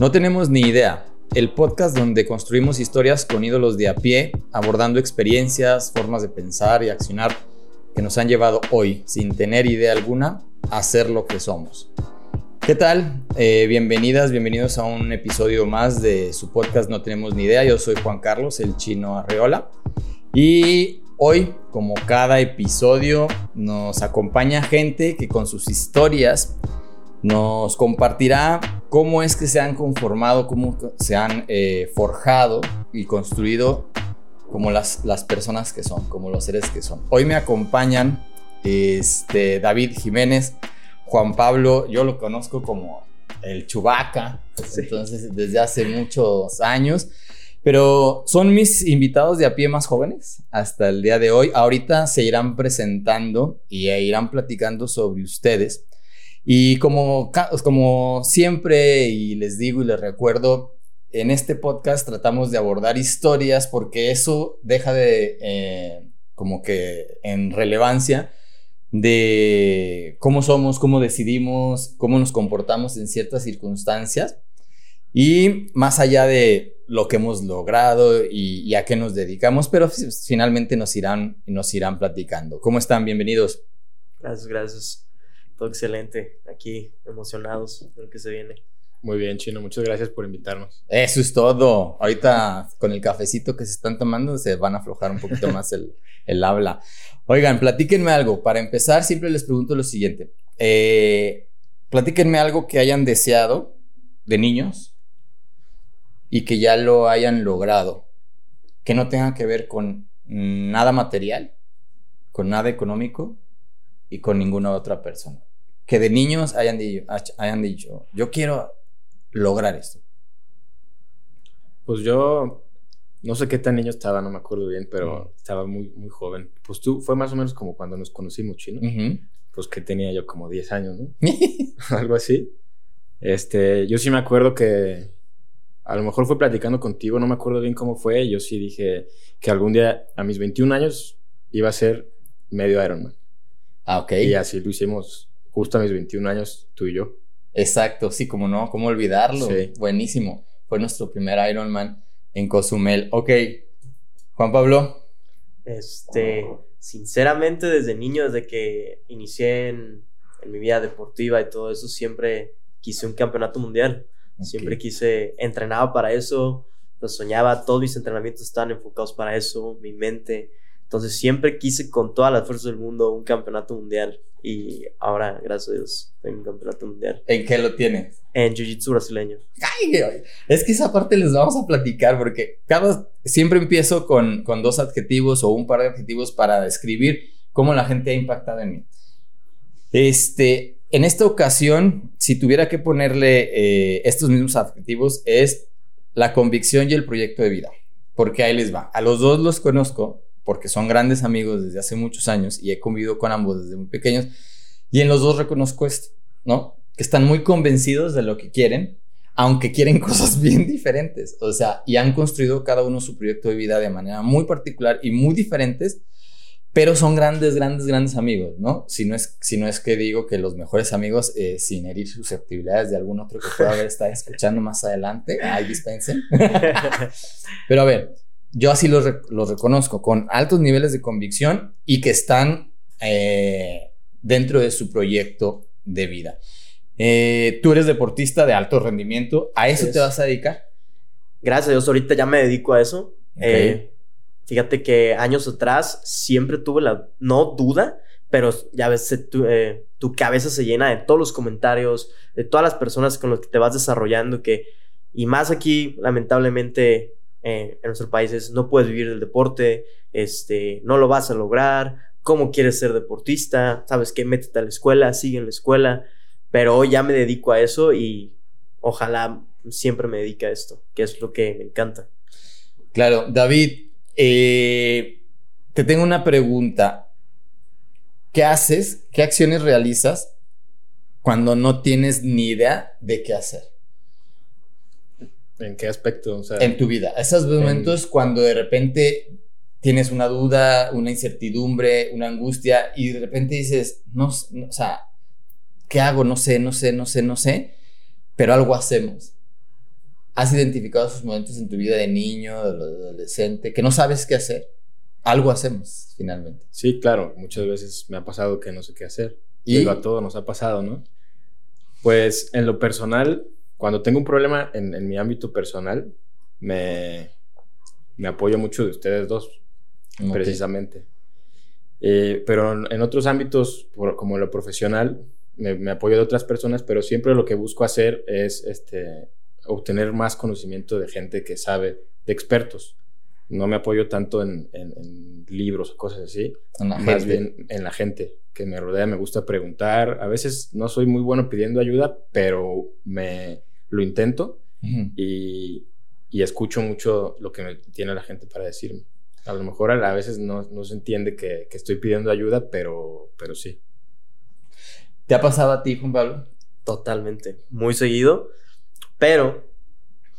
No tenemos ni idea. El podcast donde construimos historias con ídolos de a pie, abordando experiencias, formas de pensar y accionar que nos han llevado hoy, sin tener idea alguna, a ser lo que somos. ¿Qué tal? Eh, bienvenidas, bienvenidos a un episodio más de su podcast No tenemos ni idea. Yo soy Juan Carlos, el chino Arreola. Y hoy, como cada episodio, nos acompaña gente que con sus historias nos compartirá cómo es que se han conformado, cómo se han eh, forjado y construido como las, las personas que son, como los seres que son. Hoy me acompañan este, David Jiménez, Juan Pablo, yo lo conozco como el Chubaca, entonces desde hace muchos años, pero son mis invitados de a pie más jóvenes hasta el día de hoy. Ahorita se irán presentando y e irán platicando sobre ustedes. Y como, como siempre, y les digo y les recuerdo, en este podcast tratamos de abordar historias porque eso deja de, eh, como que en relevancia, de cómo somos, cómo decidimos, cómo nos comportamos en ciertas circunstancias y más allá de lo que hemos logrado y, a qué nos dedicamos, pero finalmente nos irán, nos irán platicando. ¿Cómo están? Bienvenidos. Gracias, gracias excelente. Aquí emocionados de lo que se viene. Muy bien, Chino, muchas gracias por invitarnos. Eso es todo. Ahorita con el cafecito que se están tomando se van a aflojar un poquito más el, el habla. Oigan, platíquenme algo. Para empezar, siempre les pregunto lo siguiente. Eh, platíquenme algo que hayan deseado de niños y que ya lo hayan logrado. Que no tenga que ver con nada material, con nada económico y con ninguna otra persona que de niños hayan dicho, hayan dicho, yo quiero lograr esto? Pues yo no sé qué tan niño estaba, no me acuerdo bien, pero estaba muy, muy joven. Pues tú, fue más o menos como cuando nos conocimos, chino. Pues que tenía yo como 10 años, ¿no? Algo así. Este, yo sí me acuerdo que a lo mejor fue platicando contigo, no me acuerdo bien cómo fue. Yo sí dije que algún día a mis 21 años iba a ser medio Ironman. Ah, ok. Y así lo hicimos justo a mis 21 años, tú y yo. Exacto, sí, como no, cómo olvidarlo. Sí. Buenísimo. Fue nuestro primer Ironman en Cozumel. Ok, Juan Pablo. Este, sinceramente, desde niño, desde que inicié en, mi vida deportiva y todo eso, siempre quise un campeonato mundial. Siempre quise, entrenaba para eso, lo soñaba, todos mis entrenamientos estaban enfocados para eso, mi mente. Entonces siempre quise con todas las fuerzas del mundo un campeonato mundial. Y ahora, gracias a Dios, tengo un campeonato mundial. ¿En qué lo tienes? En Jiu-Jitsu brasileño. es que esa parte les vamos a platicar porque cada, siempre empiezo con, con dos adjetivos o un par de adjetivos para describir cómo la gente ha impactado en mí. Este, en esta ocasión, si tuviera que ponerle eh, estos mismos adjetivos, es la convicción y el proyecto de vida. Porque ahí les va. A los dos los conozco porque son grandes amigos desde hace muchos años y he convivido con ambos desde muy pequeños. Y en los dos reconozco esto, ¿no? Que están muy convencidos de lo que quieren, aunque quieren cosas bien diferentes. O sea, y han construido cada uno su proyecto de vida de manera muy particular y muy diferentes, pero son grandes, grandes, grandes amigos, ¿no? Si no es, si no es que digo que los mejores amigos, eh, sin herir susceptibilidades de algún otro que pueda haber estado escuchando más adelante, ahí dispensen. pero a ver, yo así los, reconozco, con altos niveles de convicción y que están eh, dentro de su proyecto de vida. Eh, tú eres deportista de alto rendimiento, ¿a eso te vas a dedicar? Gracias a Dios, ahorita ya me dedico a eso. Eh, fíjate que años atrás siempre tuve la, no duda, pero ya ves, tu, tu, cabeza se llena de todos los comentarios, de todas las personas con las que te vas desarrollando, que, y más aquí, lamentablemente, eh, en nuestros países no puedes vivir del deporte, este, no lo vas a lograr, cómo quieres ser deportista, sabes que métete a la escuela, sigue en la escuela, pero hoy ya me dedico a eso y ojalá siempre me dedique a esto, que es lo que me encanta. Claro, David, eh, te tengo una pregunta. ¿Qué haces? ¿Qué acciones realizas cuando no tienes ni idea de qué hacer? ¿En qué aspecto? en tu vida. Esos momentos cuando de repente tienes una duda, una incertidumbre, una angustia y de repente dices, no, o sea, ¿qué hago? No sé, no sé, no sé, no sé, pero algo hacemos. ¿Has identificado esos momentos en tu vida de niño, de adolescente, que no sabes qué hacer? Algo hacemos, finalmente. Sí, claro. Muchas veces me ha pasado que no sé qué hacer. Y a todos nos ha pasado, ¿no? Pues en lo personal, cuando tengo un problema en, mi ámbito personal, me, me, apoyo mucho de ustedes dos, precisamente. Eh, pero en, otros ámbitos, como lo profesional, me, me, apoyo de otras personas, pero siempre lo que busco hacer es este, obtener más conocimiento de gente que sabe, de expertos. No me apoyo tanto en, en, libros o cosas así, más bien en la gente que me rodea. Me gusta preguntar. A veces no soy muy bueno pidiendo ayuda, pero me lo intento y, y, escucho mucho lo que me tiene la gente para decirme. A lo mejor a, veces no, no, se entiende que, que, estoy pidiendo ayuda, pero, pero sí. ¿Te ha pasado a ti, Juan Pablo? Totalmente. Muy seguido. Pero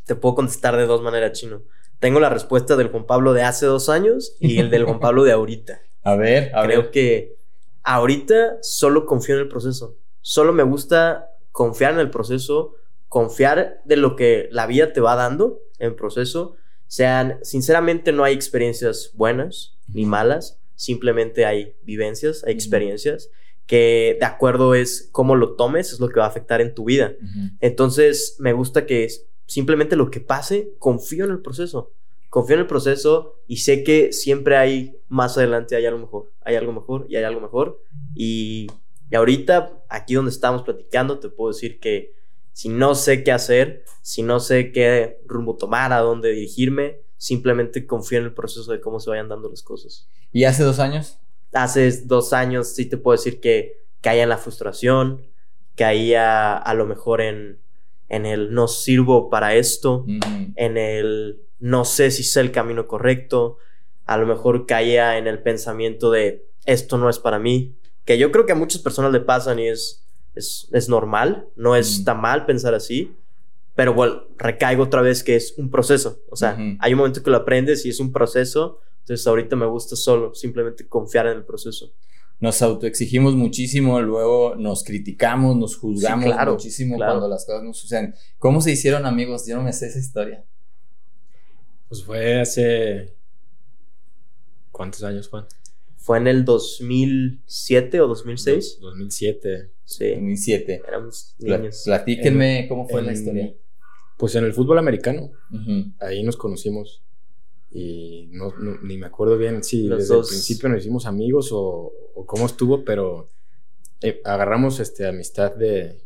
te puedo contestar de dos maneras, chino. Tengo la respuesta del Juan Pablo de hace dos años y el del Juan Pablo de ahorita. A ver, a Creo que ahorita solo confío en el proceso. Solo me gusta confiar en el proceso, confiar de lo que la vida te va dando en proceso. Sean, sinceramente no hay experiencias buenas ni malas, simplemente hay vivencias, hay experiencias que de acuerdo es cómo lo tomes, es lo que va a afectar en tu vida. Entonces, me gusta que simplemente lo que pase, confío en el proceso. Confío en el proceso y sé que siempre hay más adelante, hay algo mejor, hay algo mejor y hay algo mejor. Y, y ahorita, aquí donde estamos platicando, te puedo decir que si no sé qué hacer, si no sé qué rumbo tomar, a dónde dirigirme, simplemente confío en el proceso de cómo se vayan dando las cosas. ¿Y hace dos años? hace dos años sí te puedo decir que caía en la frustración, caía a lo mejor en, en el no sirvo para esto, en el no sé si sé el camino correcto, a lo mejor caía en el pensamiento de esto no es para mí, que yo creo que a muchas personas le pasan y es, es, normal, no es tan mal pensar así, pero bueno, recaigo otra vez que es un proceso, o sea, hay un momento que lo aprendes y es un proceso entonces ahorita me gusta solo simplemente confiar en el proceso. Nos autoexigimos muchísimo, luego nos criticamos, nos juzgamos muchísimo cuando las cosas no suceden. ¿Cómo se hicieron amigos? Yo no me sé esa historia. Pues fue hace... ¿Cuántos años, Juan? Fue en el 2007 o 2006. 2007. Sí. 2007. Éramos niños. Platíquenme cómo fue la historia. Pues en el fútbol americano. Ahí nos conocimos y no, ni me acuerdo bien si desde el principio nos hicimos amigos o, o cómo estuvo, pero eh, agarramos este, amistad de,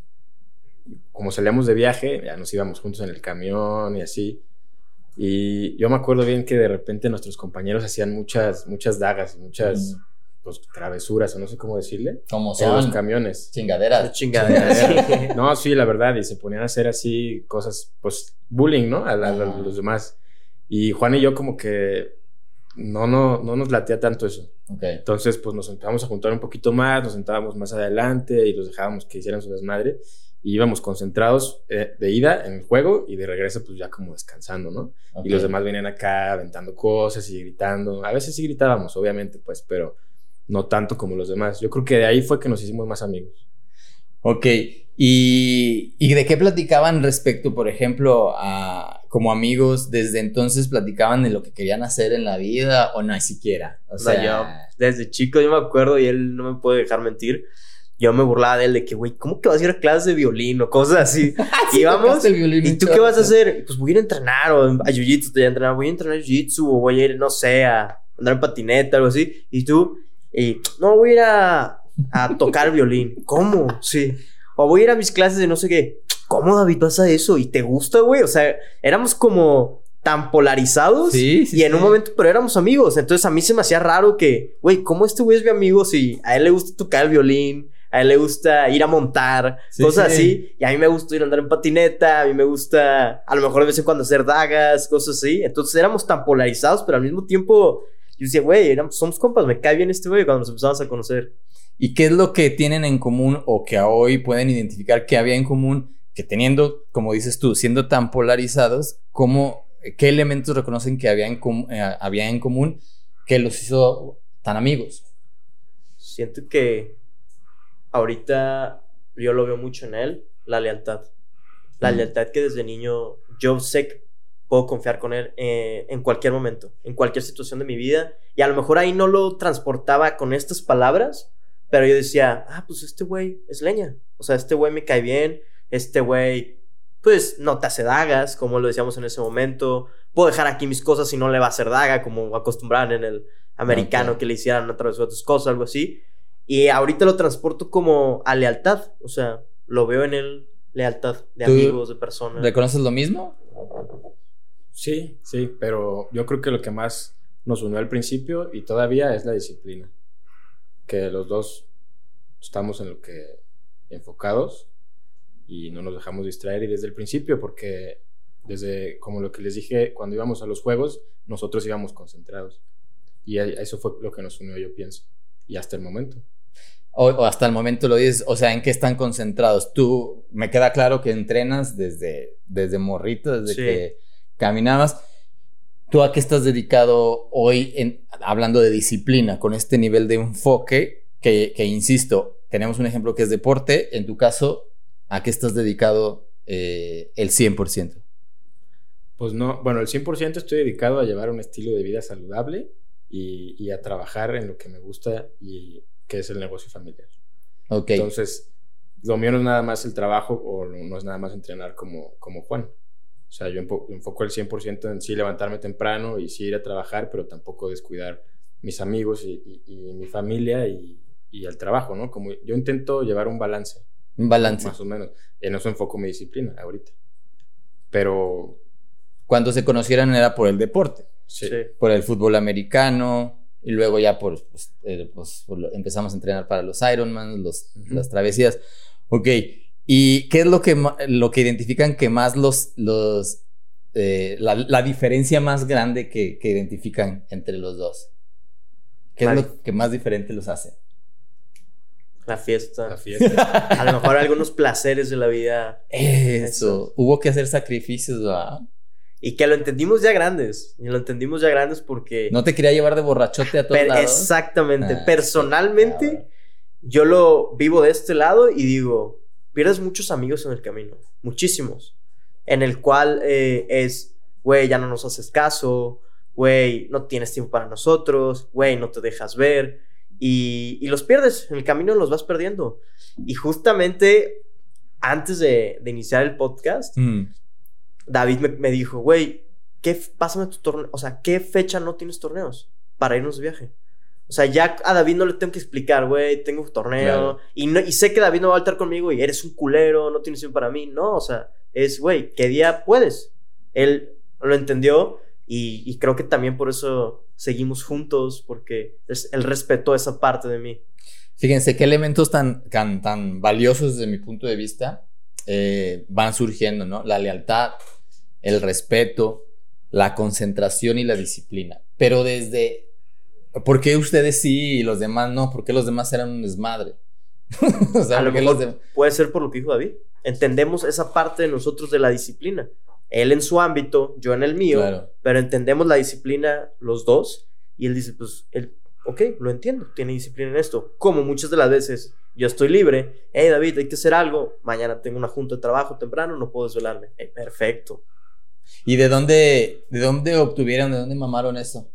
como salíamos de viaje, ya nos íbamos juntos en el camión y así. Y yo me acuerdo bien que de repente nuestros compañeros hacían muchas, muchas dagas, muchas pues, travesuras, o no sé cómo decirle. Como son. En los camiones. Chingaderas. Chingaderas. no, sí, la verdad. Y se ponían a hacer así cosas, pues, bullying, ¿no? a los demás. Y Juan y yo como que no, no, no nos latía tanto eso. Entonces, pues nos empezamos a juntar un poquito más, nos sentábamos más adelante y los dejábamos que hicieran su desmadre. Y íbamos concentrados eh, de ida en el juego y de regreso, pues ya como descansando, ¿no? Y los demás venían acá aventando cosas y gritando. A veces sí gritábamos, obviamente, pues, pero no tanto como los demás. Yo creo que de ahí fue que nos hicimos más amigos. Ok, ¿y, y de qué platicaban respecto, por ejemplo, a como amigos desde entonces platicaban de lo que querían hacer en la vida o no siquiera? O sea, yo desde chico yo me acuerdo y él no me puede dejar mentir. Yo me burlaba de él de que, güey, ¿cómo que vas a ir a clases de violín o cosas así? y vamos, ¿y tú qué vas a hacer? Pues voy a ir a entrenar o a jiu-jitsu, te voy a entrenar, voy a entrenar jiu-jitsu o voy a ir, no sé, a andar en patineta o algo así. Y tú, y no, voy a ir a, a tocar violín. ¿Cómo? Sí. O voy a ir a mis clases de no sé qué. ¿cómo David vas a eso? ¿Y te gusta, güey? O sea, éramos como tan polarizados. Sí, sí. Y en un momento, pero éramos amigos. Entonces a mí se me hacía raro que, güey, ¿cómo este güey es mi amigo si a él le gusta tocar el violín? A él le gusta ir a montar, cosas así. Y a mí me gusta ir a andar en patineta, a mí me gusta a lo mejor de vez en cuando hacer dagas, cosas así. Entonces éramos tan polarizados, pero al mismo tiempo yo decía, güey, somos compas, me cae bien este güey cuando nos empezamos a conocer. ¿Y qué es lo que tienen en común o que a hoy pueden identificar que había en común que teniendo, como dices tú, siendo tan polarizados, ¿cómo, ¿qué elementos reconocen que había en, eh, había en común que los hizo tan amigos? Siento que ahorita yo lo veo mucho en él, la lealtad. La lealtad que desde niño yo sé que puedo confiar con él eh, en cualquier momento, en cualquier situación de mi vida. Y a lo mejor ahí no lo transportaba con estas palabras, pero yo decía, ah, pues este güey es leña. O sea, este güey me cae bien, este güey, pues no te hace dagas, como lo decíamos en ese momento. Puedo dejar aquí mis cosas y no le va a hacer daga, como acostumbraban en el americano que le hicieran a través de otras cosas, algo así. Y ahorita lo transporto como a lealtad, o sea, lo veo en él lealtad de amigos, de personas. ¿Reconoces lo mismo? Sí, sí, pero yo creo que lo que más nos unió al principio y todavía es la disciplina. Que los dos estamos en lo que enfocados y no nos dejamos distraer y desde el principio porque desde como lo que les dije cuando íbamos a los juegos nosotros íbamos concentrados y eso fue lo que nos unió yo pienso y hasta el momento o, hasta el momento lo dices, o sea, ¿en qué están concentrados? Tú, me queda claro que entrenas desde, desde morrito, desde que caminabas. ¿Tú a qué estás dedicado hoy, en, hablando de disciplina, con este nivel de enfoque que, que, insisto, tenemos un ejemplo que es deporte, en tu caso, ¿a qué estás dedicado eh, el 100%? Pues no, bueno, el 100% estoy dedicado a llevar un estilo de vida saludable y, y a trabajar en lo que me gusta y que es el negocio familiar. Ok. Entonces, lo mío no es nada más el trabajo o no es nada más entrenar como, como Juan. O sea, yo enfoco el 100% en sí levantarme temprano y sí ir a trabajar, pero tampoco descuidar mis amigos y, mi familia y, y, el trabajo, ¿no? Como yo intento llevar un balance. Un balance. Más o menos. En eso enfoco mi disciplina ahorita. Pero... Cuando se conocieran era por el deporte. sí. Por el fútbol americano, y luego ya por, pues, eh, pues, empezamos a entrenar para los Ironman, los, las travesías. Ok, ¿y qué es lo que, lo que identifican que más los, los eh, la, diferencia más grande que, que, identifican entre los dos? ¿Qué es lo que más diferente los hace? La fiesta. La fiesta. a lo mejor algunos placeres de la vida. Eso. Hubo que hacer sacrificios, ¿verdad? Y que lo entendimos ya grandes. Y lo entendimos ya grandes porque. No te quería llevar de borrachote a todos lados. Exactamente. Ah, Personalmente, yo lo vivo de este lado y digo: pierdes muchos amigos en el camino. Muchísimos. En el cual eh, es, güey, ya no nos haces caso. Güey, no tienes tiempo para nosotros. Güey, no te dejas ver. Y, y, los pierdes. En el camino los vas perdiendo. Y justamente antes de, de iniciar el podcast. Mm. David me, dijo, güey, ¿qué, pásame tu torneo, o sea, ¿qué fecha no tienes torneos para irnos de viaje? O sea, ya a David no le tengo que explicar, güey, tengo un torneo. Y, no, y sé que David no va a estar conmigo y eres un culero, no tienes tiempo para mí. No, o sea, es, güey, ¿qué día puedes? Él lo entendió y, creo que también por eso seguimos juntos, porque él respetó esa parte de mí. Fíjense qué elementos tan, tan, tan valiosos desde mi punto de vista eh, van surgiendo, ¿no? La lealtad, el respeto, la concentración y la disciplina. Pero desde, ¿por qué ustedes sí y los demás no? ¿Por qué los demás eran un desmadre? o sea, puede ser por lo que dijo David. Entendemos esa parte de nosotros de la disciplina. Él en su ámbito, yo en el mío, pero entendemos la disciplina los dos. Y él dice, pues, él, ok, lo entiendo, tiene disciplina en esto. Como muchas de las veces yo estoy libre, hey David, hay que hacer algo, mañana tengo una junta de trabajo temprano, no puedo desvelarme. perfecto. ¿Y de dónde, de dónde obtuvieron, de dónde mamaron eso?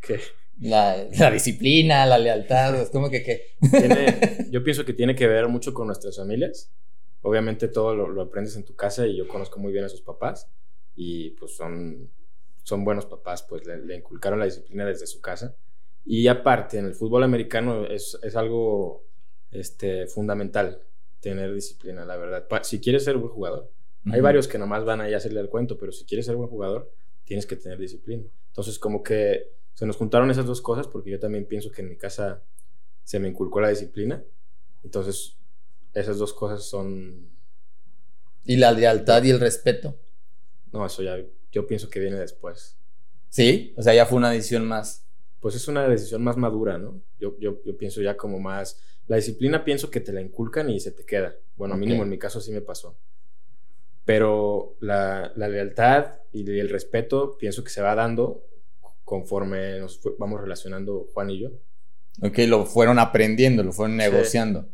¿Qué? La, disciplina, la lealtad, es como que qué. yo pienso que tiene que ver mucho con nuestras familias. Obviamente todo lo, aprendes en tu casa y yo conozco muy bien a sus papás y pues son, son buenos papás, pues le, inculcaron la disciplina desde su casa. Y aparte, en el fútbol americano es, es algo este, fundamental tener disciplina, la verdad. Si quieres ser buen jugador, hay varios que nomás van a hacerle el cuento, pero si quieres ser buen jugador, tienes que tener disciplina. Entonces, como que se nos juntaron esas dos cosas, porque yo también pienso que en mi casa se me inculcó la disciplina. Entonces, esas dos cosas son... ¿Y la lealtad y el respeto? No, eso ya, yo pienso que viene después. ¿Sí? O sea, ya fue una decisión más. Pues es una decisión más madura, ¿no? Yo, yo, yo pienso ya como más... La disciplina pienso que te la inculcan y se te queda. Bueno, mínimo en mi caso sí me pasó. Pero la, lealtad y el respeto pienso que se va dando conforme nos vamos relacionando Juan y yo. Ok, lo fueron aprendiendo, lo fueron negociando.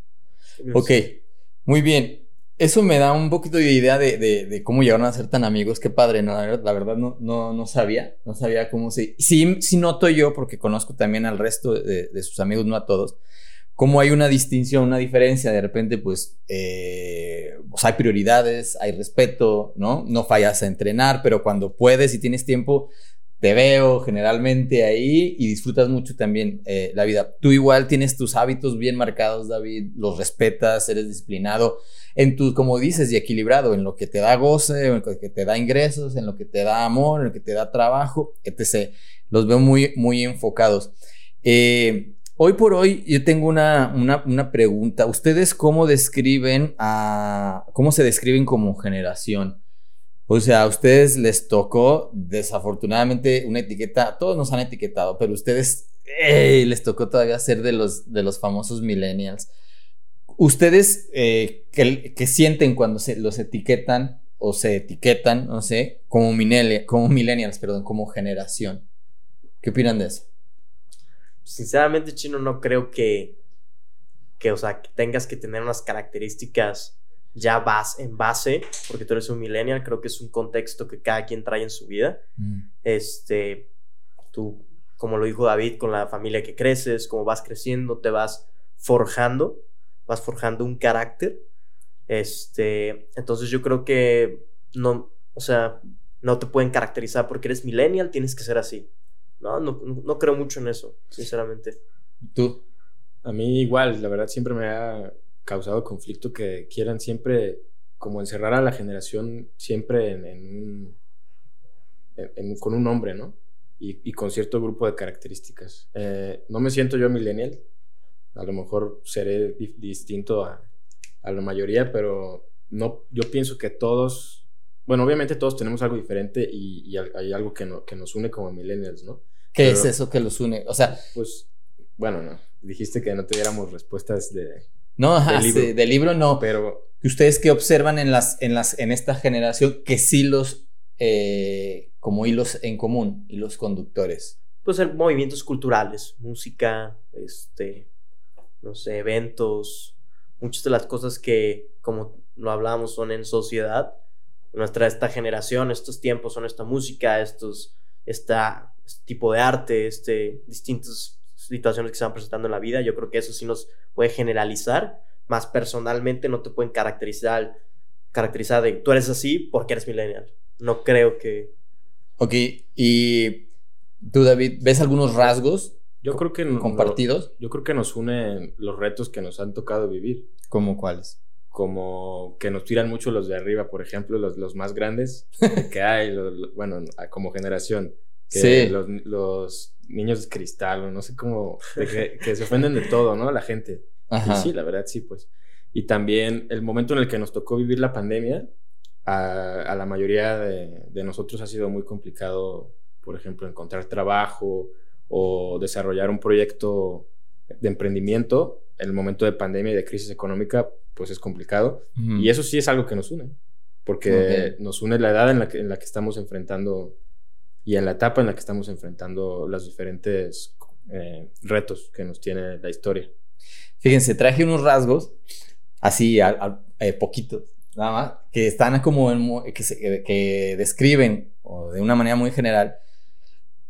Ok, muy bien. eso me da un poquito de idea de, cómo llegaron a ser tan amigos. Qué padre, ¿no? La verdad, no, no, no sabía. No sabía cómo se. Sí, sí noto yo, porque conozco también al resto de, sus amigos, no a todos, cómo hay una distinción, una diferencia. De repente, pues, eh, pues, hay prioridades, hay respeto, ¿no? No fallas a entrenar, pero cuando puedes y tienes tiempo, te veo generalmente ahí y disfrutas mucho también eh, la vida. Tú igual tienes tus hábitos bien marcados, David, los respetas, eres disciplinado en tu, como dices, y equilibrado, en lo que te da goce, en lo que te da ingresos, en lo que te da amor, en lo que te da trabajo, etc. Los veo muy, muy enfocados. Eh, hoy por hoy yo tengo una, una, pregunta. ¿Ustedes cómo describen a, cómo se describen como generación? O sea, a ustedes les tocó desafortunadamente una etiqueta, todos nos han etiquetado, pero ustedes les tocó todavía ser de los, de los famosos millennials. ¿Ustedes eh, que, sienten cuando se los etiquetan o se etiquetan, no sé, como, como millennials, perdón, como generación? ¿Qué opinan de eso? Sinceramente, Chino, no creo que, que, o sea, que tengas que tener unas características ya vas en base, porque tú eres un millennial, creo que es un contexto que cada quien trae en su vida. Mm. Este, tú, como lo dijo David, con la familia que creces, como vas creciendo, te vas forjando vas forjando un carácter. Este, entonces yo creo que no, o sea, no te pueden caracterizar porque eres millennial, tienes que ser así. No, no, creo mucho en eso, sinceramente. ¿Tú? A mí igual, la verdad siempre me ha causado conflicto que quieran siempre como encerrar a la generación siempre en, un, con un nombre, ¿no? Y, con cierto grupo de características. Eh, no me siento yo millennial, a lo mejor seré distinto a, la mayoría, pero no, yo pienso que todos, bueno, obviamente todos tenemos algo diferente y, hay algo que, que, nos une como millennials, ¿no? ¿Qué es eso que los une? O sea, pues, bueno, no, dijiste que no te diéramos respuestas de... No, ajá, de libro, no. Pero... ¿Ustedes qué observan en, las, en, las, en esta generación que sí los, eh, como hilos en común, hilos conductores? Pues movimientos culturales, música, este, no sé, eventos, muchas de las cosas que, como lo hablamos, son en sociedad. Nuestra, esta generación, estos tiempos son esta música, estos, esta, este tipo de arte, este, distintas situaciones que se van presentando en la vida. Yo creo que eso sí nos puede generalizar, más personalmente no te pueden caracterizar, caracterizar de tú eres así porque eres millennial. No creo que... Ok, y tú David, ¿ves algunos rasgos yo creo que compartidos. yo creo que nos unen los retos que nos han tocado vivir. ¿Cómo cuáles? Como que nos tiran mucho los de arriba, por ejemplo, los, los más grandes que hay, bueno, como generación. Sí. Los, los, niños de cristal, o no sé cómo, que, se ofenden de todo, ¿no? La gente. Ajá. Y sí, la verdad, sí, pues. Y también el momento en el que nos tocó vivir la pandemia, a, a la mayoría de, de nosotros ha sido muy complicado, por ejemplo, encontrar trabajo, o desarrollar un proyecto de emprendimiento en el momento de pandemia y de crisis económica, pues es complicado. Y eso sí es algo que nos une, porque nos une la edad en la, que, en la que estamos enfrentando y en la etapa en la que estamos enfrentando los diferentes eh, retos que nos tiene la historia. Fíjense, traje unos rasgos, así, a, eh, poquitos, nada más, que están como, que, describen de una manera muy general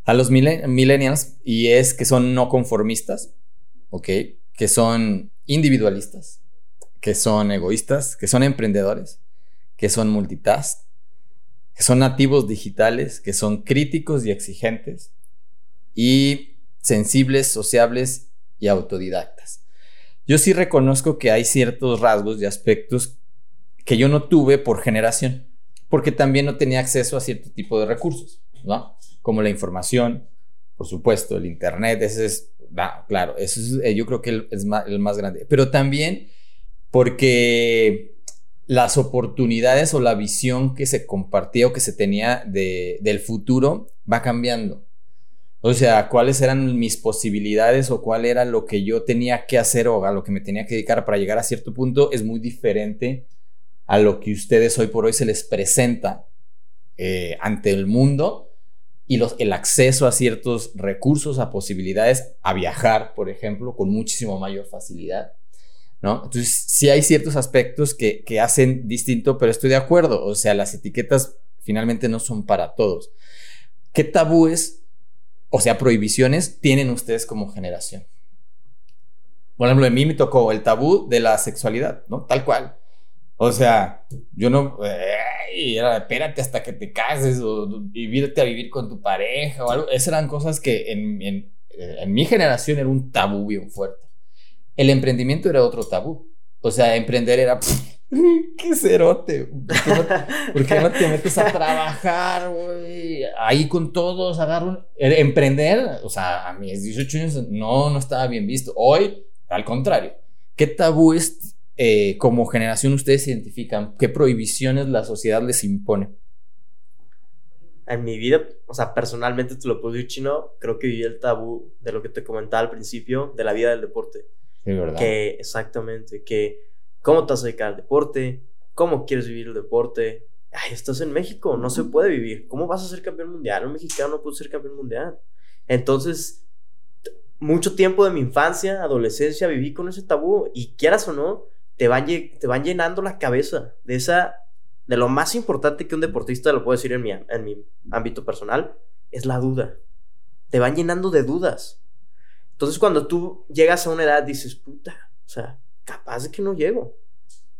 a los millennials y es que son no conformistas, ¿ok? Que son individualistas, que son egoístas, que son emprendedores, que son multitask, que son nativos digitales, que son críticos y exigentes y sensibles, sociables y autodidactas. Yo sí reconozco que hay ciertos rasgos y aspectos que yo no tuve por generación, porque también no tenía acceso a cierto tipo de recursos, ¿no? como la información, por supuesto, el Internet, ese es, claro, eso es, eh, yo creo que es el más grande, pero también porque las oportunidades o la visión que se compartía o que se tenía de, del futuro va cambiando. O sea, cuáles eran mis posibilidades o cuál era lo que yo tenía que hacer o a lo que me tenía que dedicar para llegar a cierto punto es muy diferente a lo que ustedes hoy por hoy se les presenta eh, ante el mundo y los, el acceso a ciertos recursos, a posibilidades, a viajar, por ejemplo, con muchísimo mayor facilidad. ¿No? Entonces, sí hay ciertos aspectos que, que hacen distinto, pero estoy de acuerdo. O sea, las etiquetas finalmente no son para todos. ¿Qué tabúes, o sea, prohibiciones, tienen ustedes como generación? Por ejemplo, a mí me tocó el tabú de la sexualidad, ¿no? Tal cual. O sea, yo no. era, espérate hasta que te cases o vivirte a vivir con tu pareja o algo. Esas eran cosas que en, en, en mi generación era un tabú bien fuerte. El emprendimiento era otro tabú. O sea, emprender era. ¡Qué cerote! ¿Por qué, no, te metes a trabajar, güey? Ahí con todos, agarro. Emprender, o sea, a mis 18 años no, no estaba bien visto. Hoy al contrario, ¿qué tabúes eh, como generación ustedes identifican? ¿Qué prohibiciones la sociedad les impone? En mi vida, o sea, personalmente te lo puedo decir chino, creo que viví el tabú de lo que te comentaba al principio, de la vida del deporte. Sí, ¿verdad? Que exactamente, que cómo te vas a dedicar al deporte, cómo quieres vivir el deporte. Ay, estás en México, no se puede vivir. ¿Cómo vas a ser campeón mundial? Un mexicano no puede ser campeón mundial. Entonces, mucho tiempo de mi infancia, adolescencia, viví con ese tabú y quieras o no, te van, te van llenando la cabeza de esa, de lo más importante que un deportista, lo puedo decir en mi, en mi ámbito personal, es la duda. Te van llenando de dudas. Entonces cuando tú llegas a una edad dices, puta, o sea, capaz de que no llego,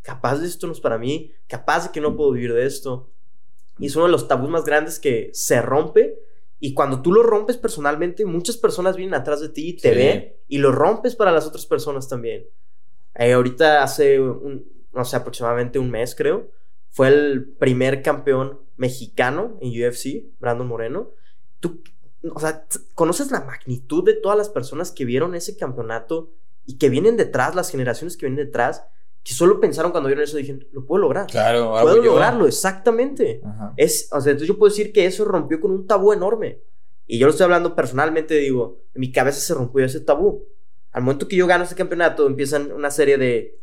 capaz de esto no es para mí, capaz de que no puedo vivir de esto. Y es uno de los tabús más grandes que se rompe y cuando tú lo rompes personalmente, muchas personas vienen atrás de ti, te ven y lo rompes para las otras personas también. Eh, ahorita hace, no sé, aproximadamente un mes creo, fue el primer campeón mexicano en UFC, Brandon Moreno. Tú, o sea, conoces la magnitud de todas las personas que vieron ese campeonato y que vienen detrás, las generaciones que vienen detrás, que solo pensaron cuando vieron eso, dijeron, lo puedo lograr. Claro, puedo lograrlo, exactamente. Es, o sea, entonces yo puedo decir que eso rompió con un tabú enorme. Y yo lo estoy hablando personalmente, digo, en mi cabeza se rompió ese tabú. Al momento que yo gano ese campeonato, empiezan una serie de,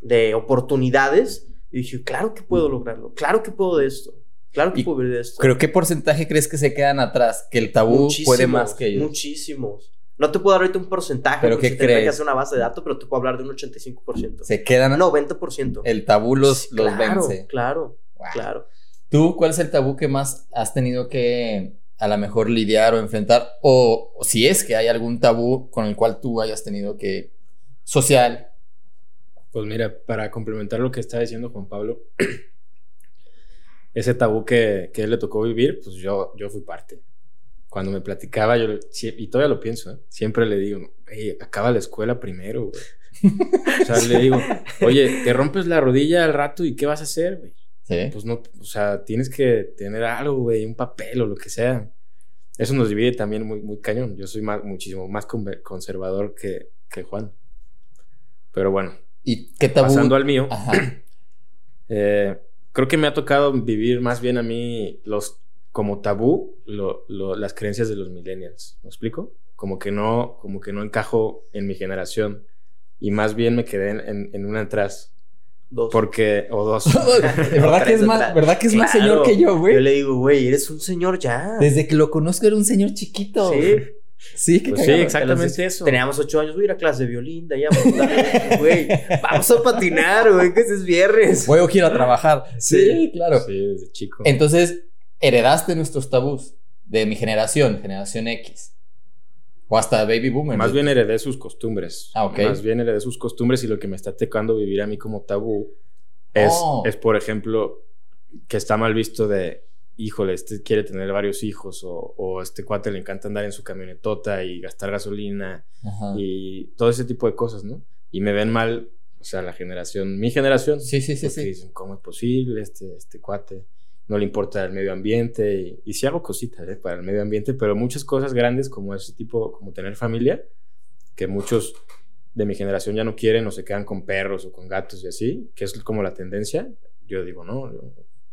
de oportunidades. Y dije, claro que puedo lograrlo, claro que puedo de esto, claro que puedo vivir de esto. Pero ¿qué porcentaje crees que se quedan atrás? Que el tabú puede más que ellos. Muchísimos. No te puedo dar ahorita un porcentaje. ¿Pero qué crees? que hacer una base de datos, pero te puedo hablar de un 85%. Se quedan. 90%. El tabú los, los vence. Claro, claro. ¿Tú cuál es el tabú que más has tenido que a lo mejor lidiar o enfrentar? O, si es que hay algún tabú con el cual tú hayas tenido que. social. Pues mira, para complementar lo que está diciendo Juan Pablo, ese tabú que, que él le tocó vivir, pues yo, yo fui parte cuando me platicaba, yo, y todavía lo pienso, ¿eh? siempre le digo, acaba la escuela primero, güey. o sea, le digo, oye, te rompes la rodilla al rato y ¿qué vas a hacer, güey? ¿Sí? Pues no, o sea, tienes que tener algo, güey, un papel o lo que sea. Eso nos divide también muy, muy cañón. Yo soy más, muchísimo más conservador que, que Juan. Pero bueno. ¿Y qué tabú? Pasando al mío. Eh, creo que me ha tocado vivir más bien a mí los como tabú las creencias de los millennials. ¿Me explico? Como que no, como que no encajo en mi generación y más bien me quedé en, en una atrás. Dos. Porque, o dos. ¿Verdad, que es más, ¿Verdad que es más señor que yo, güey? Yo le digo, güey, eres un señor ya. Desde que lo conozco era un señor chiquito. Sí. Sí, que pues sí, exactamente eso. Teníamos ocho años, voy a ir a clase de violín, de allá, güey. Vamos a patinar, güey, que es viernes. Voy a ir a trabajar. Sí, claro. Sí, desde chico. Entonces, heredaste nuestros tabús de mi generación, generación X. O hasta baby boomer. Más bien heredé sus costumbres. Ah, ok. Más bien heredé sus costumbres y lo que me está tocando vivir a mí como tabú es, oh. es por ejemplo, que está mal visto de, híjole, este quiere tener varios hijos o, o este cuate le encanta andar en su camionetota y gastar gasolina y todo ese tipo de cosas, ¿no? Y me ven mal, o sea, la generación, mi generación. Sí, sí, sí. sí. Dicen, ¿cómo es posible este, este cuate? no le importa el medio ambiente y, y sí hago cositas ¿eh? para el medio ambiente, pero muchas cosas grandes como ese tipo, como tener familia, que muchos de mi generación ya no quieren o se quedan con perros o con gatos y así, que es como la tendencia, yo digo, no, yo,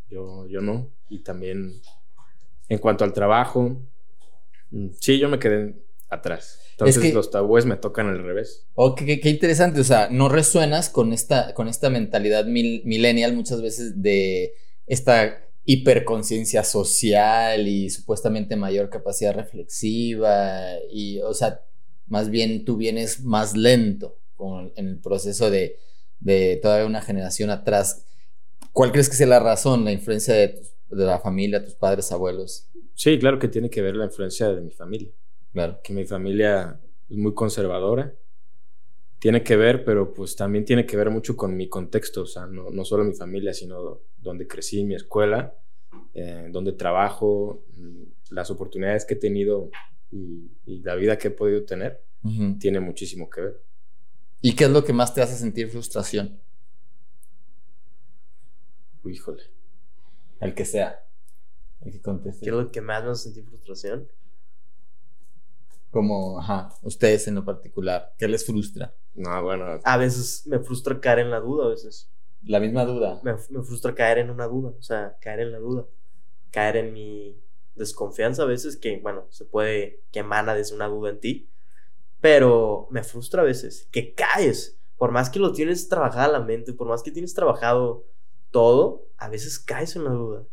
yo, no. Y también en cuanto al trabajo, mm, sí, yo me quedé atrás. Entonces los tabúes me tocan al revés. Oh, qué, qué, interesante. O sea, no resuenas con esta, con esta mentalidad millennial muchas veces de esta hiperconciencia social y supuestamente mayor capacidad reflexiva y, o sea, más bien tú vienes más lento en el proceso de, de toda una generación atrás, ¿cuál crees que sea la razón, la influencia de, de la familia, tus padres, abuelos? Sí, claro que tiene que ver la influencia de mi familia. Claro. Que mi familia es muy conservadora. Tiene que ver, pero pues también tiene que ver mucho con mi contexto, o sea, no, no solo mi familia, sino donde crecí, mi escuela, eh, donde trabajo, mm, las oportunidades que he tenido y, la vida que he podido tener, tiene muchísimo que ver. ¿Y qué es lo que más te hace sentir frustración? Híjole. El que sea. El que conteste. ¿Qué es lo que más me hace sentir frustración? Como, ajá, ustedes en lo particular, ¿qué les frustra? No, bueno. A veces me frustra caer en la duda, a veces. La misma duda. Me, me frustra caer en una duda, o sea, caer en la duda. Caer en mi desconfianza a veces, que, bueno, se puede, que emana desde una duda en ti. Pero me frustra a veces que caes. Por más que lo tienes trabajado la mente, por más que tienes trabajado todo, a veces caes en la duda.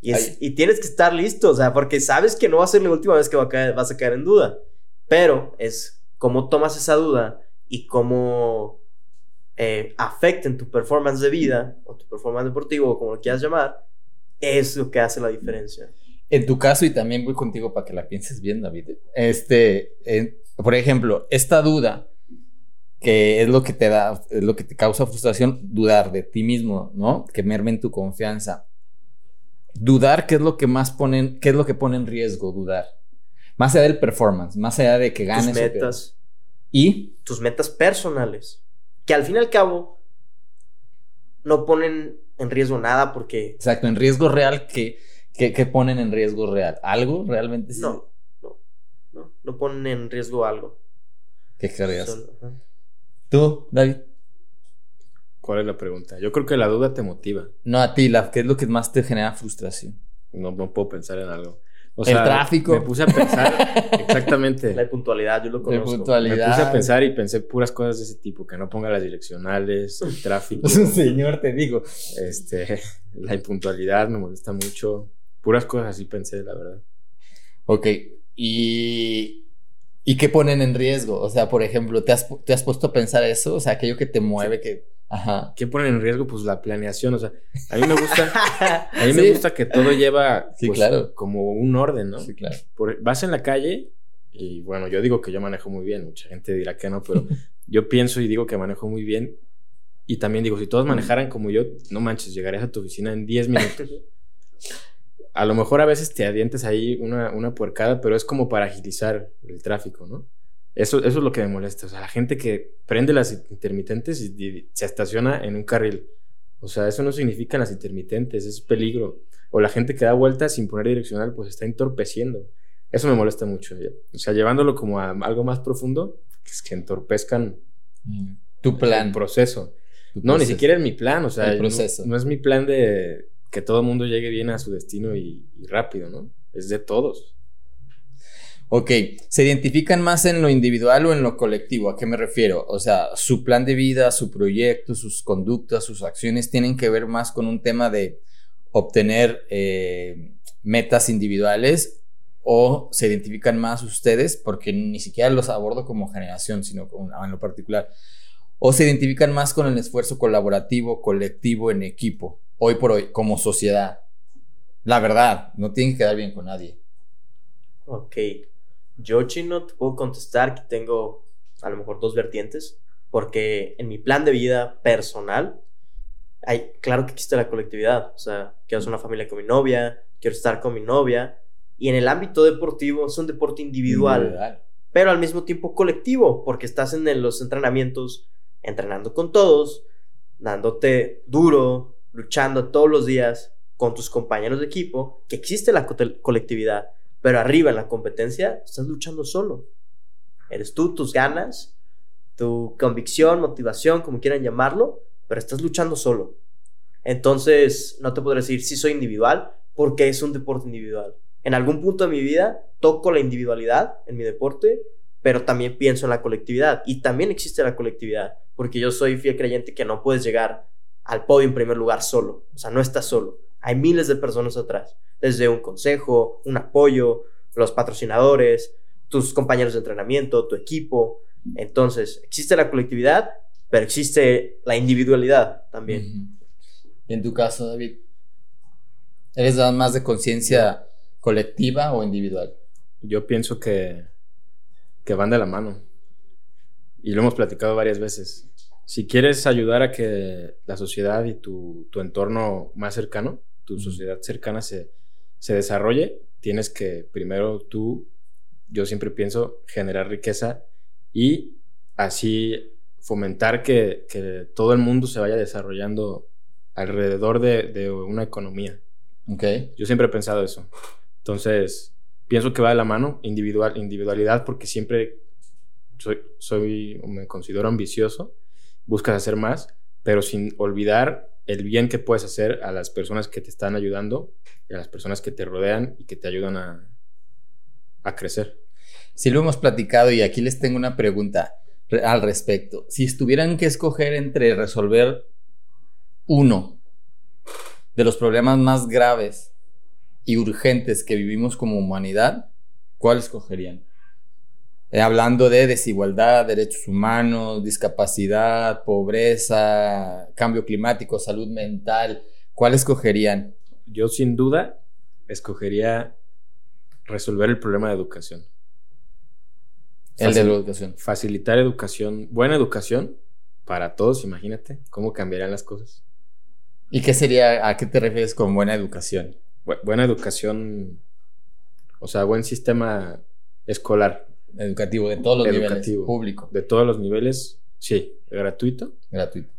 Y, tienes que estar listo, o sea, porque sabes que no va a ser la última vez que vas a caer en duda. Pero es cómo tomas esa duda y cómo eh, afecta en tu performance de vida o tu performance deportivo o como lo quieras llamar, es lo que hace la diferencia. En tu caso, y también voy contigo para que la pienses bien, David. Este, por ejemplo, esta duda que es lo que te da, es lo que te causa frustración, dudar de ti mismo, ¿no? Que merme en tu confianza dudar qué es lo que más ponen, qué es lo que pone en riesgo dudar. Más allá del performance, más allá de que ganes. Tus metas. Y tus metas personales. Que al fin y al cabo no ponen en riesgo nada porque. Exacto, en riesgo real que, que, ponen en riesgo real. ¿Algo realmente? No, no, no, no ponen en riesgo algo. ¿Qué querrías? ¿Tú, David? ¿Cuál es la pregunta? Yo creo que la duda te motiva. No, a ti, la, ¿qué es lo que más te genera frustración? No, no puedo pensar en algo. O sea, el tráfico. Me puse a pensar exactamente. La puntualidad, yo lo conozco. La puntualidad. Me puse a pensar y pensé puras cosas de ese tipo, que no ponga las direccionales, el tráfico. Señor, te digo. Este, la impuntualidad me molesta mucho. Puras cosas así pensé, la verdad. Ok, y ¿Y qué ponen en riesgo? O sea, por ejemplo, ¿te has, ¿te has puesto a pensar eso? O sea, aquello que te mueve, que... Ajá. ¿Qué ponen en riesgo? Pues la planeación, o sea, a mí me gusta, a mí me gusta que todo lleva sí, pues, claro. como un orden, ¿no? Sí, claro. vas en la calle y bueno, yo digo que yo manejo muy bien, mucha gente dirá que no, pero yo pienso y digo que manejo muy bien y también digo, si todos manejaran como yo, no manches, llegarías a tu oficina en 10 minutos. a lo mejor a veces te adientes ahí una, una puercada, pero es como para agilizar el tráfico, ¿no? Eso, eso es lo que me molesta. O sea, la gente que prende las intermitentes y, se estaciona en un carril. O sea, eso no significa las intermitentes, es peligro. O la gente que da vueltas sin poner direccional, pues está entorpeciendo. Eso me molesta mucho. O sea, llevándolo como a algo más profundo, es que entorpezcan tu plan. El proceso. no, ni siquiera es mi plan. O sea, el proceso. no es mi plan de que todo el mundo llegue bien a su destino y, rápido, ¿no? Es de todos. Ok, ¿se identifican más en lo individual o en lo colectivo? ¿A qué me refiero? O sea, su plan de vida, su proyecto, sus conductas, sus acciones tienen que ver más con un tema de obtener eh, metas individuales o se identifican más ustedes, porque ni siquiera los abordo como generación, sino en lo particular, o se identifican más con el esfuerzo colaborativo, colectivo, en equipo hoy por hoy como sociedad. La verdad, no tiene que quedar bien con nadie. Ok. Yo, Chino, te puedo contestar que tengo a lo mejor dos vertientes, porque en mi plan de vida personal, hay, claro que existe la colectividad. O sea, quiero hacer una familia con mi novia, quiero estar con mi novia. Y en el ámbito deportivo es un deporte individual, pero al mismo tiempo colectivo, porque estás en los entrenamientos entrenando con todos, dándote duro, luchando todos los días con tus compañeros de equipo, que existe la colectividad, pero arriba en la competencia estás luchando solo. Eres tú, tus ganas, tu convicción, motivación, como quieran llamarlo, pero estás luchando solo. Entonces, no te podré decir si soy individual, porque es un deporte individual. En algún punto de mi vida toco la individualidad en mi deporte, pero también pienso en la colectividad. Y también existe la colectividad, porque yo soy fiel creyente que no puedes llegar al podio en primer lugar solo. O sea, no estás solo. Hay miles de personas atrás. Desde un consejo, un apoyo, los patrocinadores, tus compañeros de entrenamiento, tu equipo. Entonces, existe la colectividad, pero existe la individualidad también. en tu caso, David? ¿Eres más de conciencia colectiva o individual? Yo pienso que, que van de la mano. Y lo hemos platicado varias veces. Si quieres ayudar a que la sociedad y tu, tu entorno más cercano, tu sociedad cercana se, se desarrolle, tienes que primero tú, yo siempre pienso, generar riqueza y así fomentar que, que todo el mundo se vaya desarrollando alrededor de, de, una economía. Okay. Yo siempre he pensado eso. Entonces, pienso que va de la mano, individual, individualidad, porque siempre soy, soy, me considero ambicioso, buscas hacer más, pero sin olvidar el bien que puedes hacer a las personas que te están ayudando a las personas que te rodean y que te ayudan a, crecer. Sí lo hemos platicado y aquí les tengo una pregunta al respecto. Si estuvieran que escoger entre resolver uno de los problemas más graves y urgentes que vivimos como humanidad, ¿cuál escogerían? Eh, hablando de desigualdad, derechos humanos, discapacidad, pobreza, cambio climático, salud mental, ¿cuál escogerían? Yo sin duda escogería resolver el problema de educación. El de la educación. Facilitar educación, buena educación para todos, imagínate cómo cambiarían las cosas. ¿Y qué sería, a qué te refieres con buena educación? buena educación, o sea, buen sistema escolar. Educativo, de todos los niveles. Público. De todos los niveles, sí, gratuito. Gratuito.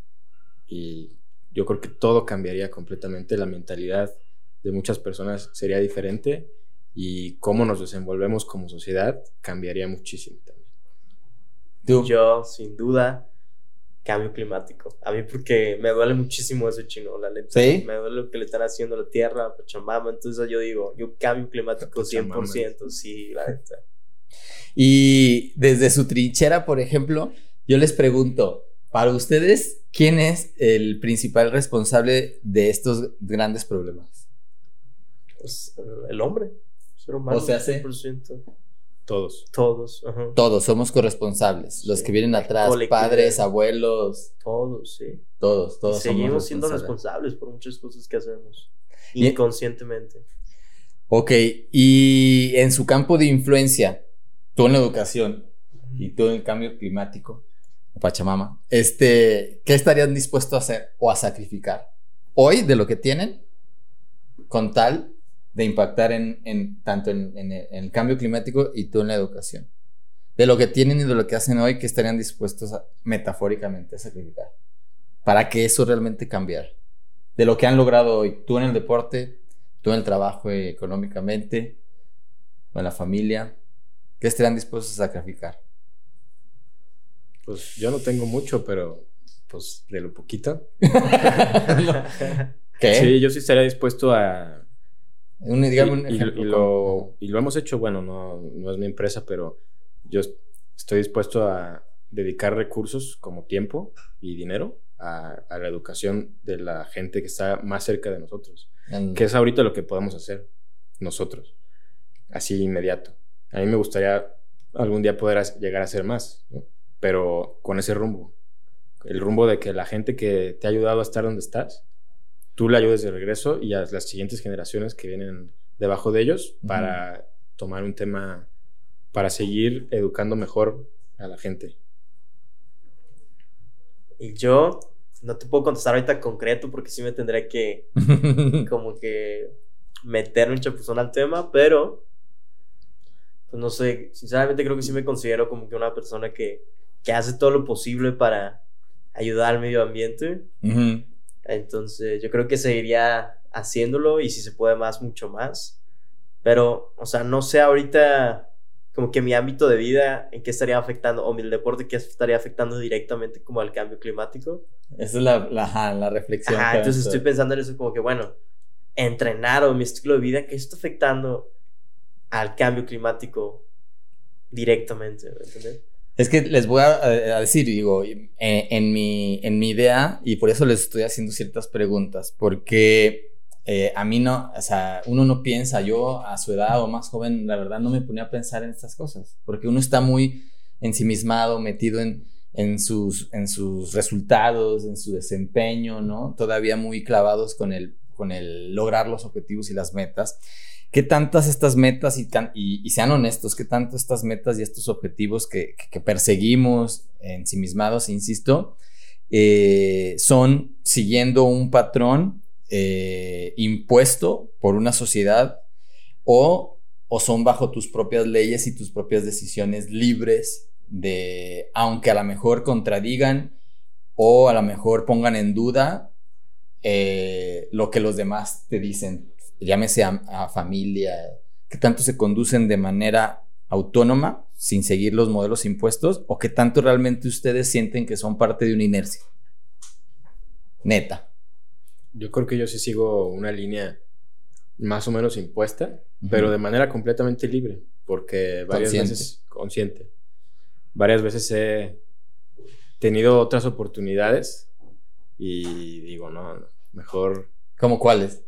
Y yo creo que todo cambiaría completamente, la mentalidad de muchas personas sería diferente y cómo nos desenvolvemos como sociedad cambiaría muchísimo también. ¿Tú? Yo, sin duda, cambio climático. A mí porque me duele muchísimo eso chino, la neta. ¿Sí? Me duele lo que le están haciendo a la Tierra, a Pachamama. Entonces yo digo, yo cambio climático 100%, sí, la neta. Y desde su trinchera, por ejemplo, yo les pregunto, para ustedes, ¿quién es el principal responsable de estos grandes problemas? Pues el hombre, ser humano, o sea, 100%. Todos. Todos. Todos somos corresponsables. Los que vienen atrás, padres, abuelos. Todos, sí. Todos, todos. seguimos siendo responsables por muchas cosas que hacemos. Inconscientemente. Ok, y en su campo de influencia, tú en la educación y tú en el cambio climático, Pachamama, este, ¿qué estarían dispuestos a hacer o a sacrificar hoy de lo que tienen con tal de impactar en, tanto en, el cambio climático y tú en la educación. De lo que tienen y de lo que hacen hoy, que estarían dispuestos metafóricamente a sacrificar. Para que eso realmente cambiara. De lo que han logrado hoy, tú en el deporte, tú en el trabajo económicamente, en la familia, ¿qué estarían dispuestos a sacrificar? Pues yo no tengo mucho, pero pues de lo poquito. ¿Qué? Sí, yo sí estaría dispuesto a un, y, lo, y, lo, hemos hecho, bueno, no, no es mi empresa, pero yo estoy dispuesto a dedicar recursos como tiempo y dinero a, la educación de la gente que está más cerca de nosotros, que es ahorita lo que podemos hacer nosotros, así inmediato. A mí me gustaría algún día poder llegar a ser más, pero con ese rumbo, el rumbo de que la gente que te ha ayudado a estar donde estás, tú le ayudes de regreso y a las siguientes generaciones que vienen debajo de ellos para tomar un tema, para seguir educando mejor a la gente. Y yo no te puedo contestar ahorita concreto porque sí me tendré que como que meter un chapuzón al tema, pero pues no sé, sinceramente creo que sí me considero como que una persona que, que hace todo lo posible para ayudar al medio ambiente. Entonces, yo creo que seguiría haciéndolo y si se puede más, mucho más. Pero, o sea, no sé ahorita como que mi ámbito de vida en qué estaría afectando, o mi deporte que estaría afectando directamente como al cambio climático. Esa es la, la, la reflexión. Ajá, entonces estoy pensando en eso como que, bueno, entrenar o mi estilo de vida, ¿qué está afectando al cambio climático directamente? ¿me es que les voy a, decir, digo, en, mi, en mi idea, y por eso les estoy haciendo ciertas preguntas, porque eh, a mí no, o sea, uno no piensa, yo a su edad o más joven, la verdad no me ponía a pensar en estas cosas, porque uno está muy ensimismado, metido en, en, sus, en sus resultados, en su desempeño, ¿no? Todavía muy clavados con el, con el lograr los objetivos y las metas. ¿Qué tantas estas metas y, sean honestos, qué tanto estas metas y estos objetivos que, perseguimos ensimismados, insisto, eh, son siguiendo un patrón eh, impuesto por una sociedad o, o son bajo tus propias leyes y tus propias decisiones libres de, aunque a lo mejor contradigan o a lo mejor pongan en duda eh, lo que los demás te dicen, llámese a, familia, que tanto se conducen de manera autónoma, sin seguir los modelos impuestos, o que tanto realmente ustedes sienten que son parte de una inercia. Neta. Yo creo que yo sí sigo una línea más o menos impuesta, pero de manera completamente libre, porque varias veces consciente. Varias veces he tenido otras oportunidades y digo, no, mejor. ¿Cómo cuáles?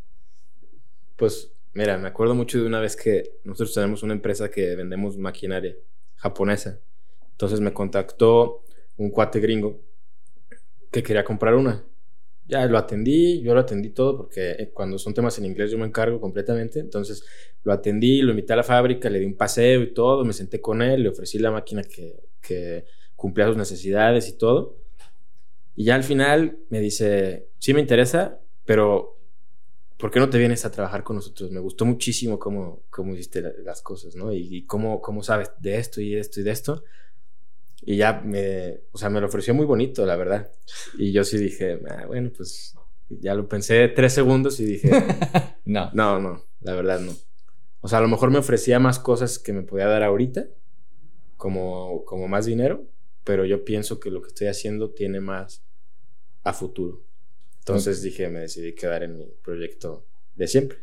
Pues mira, me acuerdo mucho de una vez que nosotros tenemos una empresa que vendemos maquinaria japonesa. Entonces me contactó un cuate gringo que quería comprar una. Ya lo atendí, yo lo atendí todo porque eh, cuando son temas en inglés yo me encargo completamente. Entonces lo atendí, lo invité a la fábrica, le di un paseo y todo, me senté con él, le ofrecí la máquina que, que cumplía sus necesidades y todo. Y ya al final me dice, sí me interesa, pero ¿por qué no te vienes a trabajar con nosotros? Me gustó muchísimo cómo, cómo hiciste las cosas, ¿no? Y, cómo, cómo sabes de esto y de esto y de esto. Y ya me, o sea, me lo ofreció muy bonito, la verdad. Y yo sí dije, ah, bueno, pues ya lo pensé tres segundos y dije, no, no, no, la verdad no. O sea, a lo mejor me ofrecía más cosas que me podía dar ahorita, como, como más dinero, pero yo pienso que lo que estoy haciendo tiene más a futuro. Entonces dije, me decidí quedar en mi proyecto de siempre.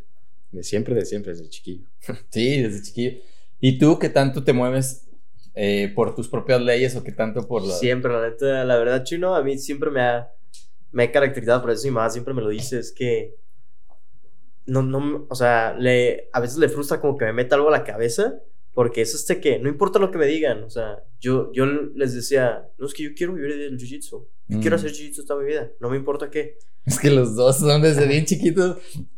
De siempre, de siempre, desde chiquillo. Sí, desde chiquillo. ¿Y tú qué tanto te mueves eh, por tus propias leyes o qué tanto por la... Siempre, la neta, la verdad, Chino, a mí siempre me ha, me he caracterizado por eso y más siempre me lo dice, es que no, no, o sea, le, a veces le frustra como que me meta algo a la cabeza porque es este que, no importa lo que me digan, o sea, yo, yo les decía, no, es que yo quiero vivir del jiu-jitsu. Yo quiero mm. hacer jiu-jitsu toda mi vida, no me importa qué. Es que los dos son desde bien chiquitos.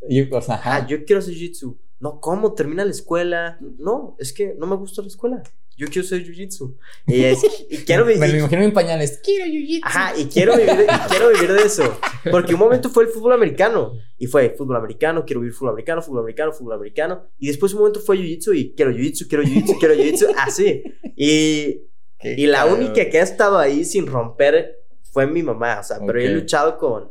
Y, o sea, ah, yo quiero hacer jiu-jitsu. No, ¿cómo? Termina la escuela. No, es que no me gusta la escuela. Yo quiero hacer jiu-jitsu. Y, y, quiero vivir. me lo imagino en pañales. Quiero jiu-jitsu. Ajá, y quiero vivir, y quiero vivir de eso. Porque un momento fue el fútbol americano. Y fue fútbol americano, quiero vivir fútbol americano, fútbol americano, fútbol americano. Y después un momento fue jiu-jitsu y quiero jiu-jitsu, quiero jiu-jitsu, quiero jiu-jitsu. Así. Y, y la única que ha estado ahí sin romper fue mi mamá. O sea, pero yo he luchado con,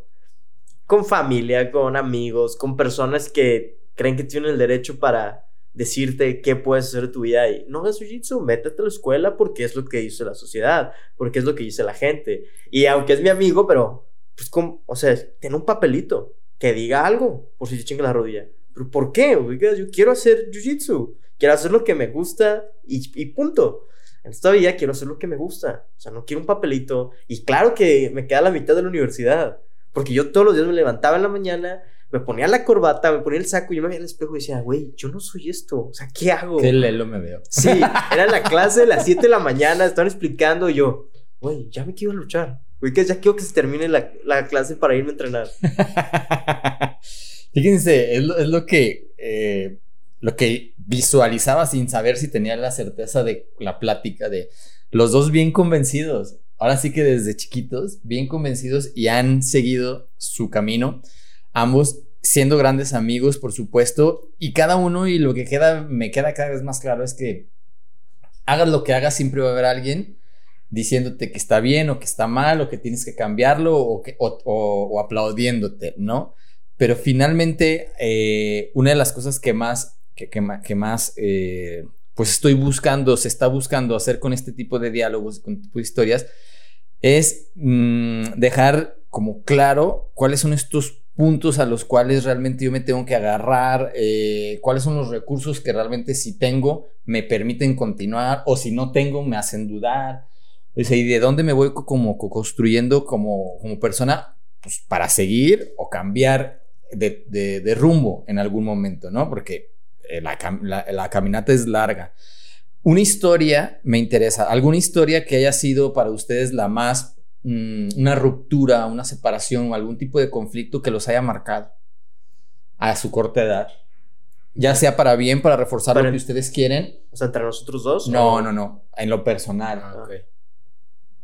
con familia, con amigos, con personas que creen que tienen el derecho para decirte qué puedes hacer de tu vida y no hagas jiu-jitsu, métete a la escuela porque es lo que dice la sociedad, porque es lo que dice la gente. Y aunque es mi amigo, pero, pues, como, o sea, tiene un papelito que diga algo por si se chinga la rodilla. ¿Pero por qué? Yo quiero hacer jiu-jitsu, quiero hacer lo que me gusta y, y punto. En esta vida quiero hacer lo que me gusta. O sea, no quiero un papelito. Y claro que me queda la mitad de la universidad. Porque yo todos los días me levantaba en la mañana, me ponía la corbata, me ponía el saco y yo me veía al espejo y decía, güey, yo no soy esto. O sea, ¿qué hago? Qué lelo me veo. Sí, era la clase de las 7 de la mañana, estaban explicando y yo, güey, ya me quiero luchar. Güey, que ya quiero que se termine la, la clase para irme a entrenar. Fíjense, es lo, es lo que eh, lo que visualizaba sin saber si tenía la certeza de la plática de los dos bien convencidos. Ahora sí que desde chiquitos, bien convencidos y han seguido su camino. Ambos siendo grandes amigos, por supuesto, y cada uno y lo que queda, me queda cada vez más claro es que hagas lo que hagas, siempre va a haber alguien diciéndote que está bien o que está mal o que tienes que cambiarlo o, que, aplaudiéndote, ¿no? Pero finalmente, eh, una de las cosas que más que, más eh, pues estoy buscando, se está buscando hacer con este tipo de diálogos, con este tipo de historias, es mm, dejar como claro cuáles son estos puntos a los cuales realmente yo me tengo que agarrar, eh, cuáles son los recursos que realmente si tengo me permiten continuar o si no tengo me hacen dudar. Y de dónde me voy como construyendo como, como persona pues, para seguir o cambiar de, de rumbo en algún momento, ¿no? Porque eh, la, caminata es larga. Una historia me interesa. ¿Alguna historia que haya sido para ustedes la más, mm, una ruptura, una separación o algún tipo de conflicto que los haya marcado a su corta edad? Ya sea para bien, para reforzar lo que ustedes quieren. O sea, entre nosotros dos. No, no, no. En lo personal. Ah,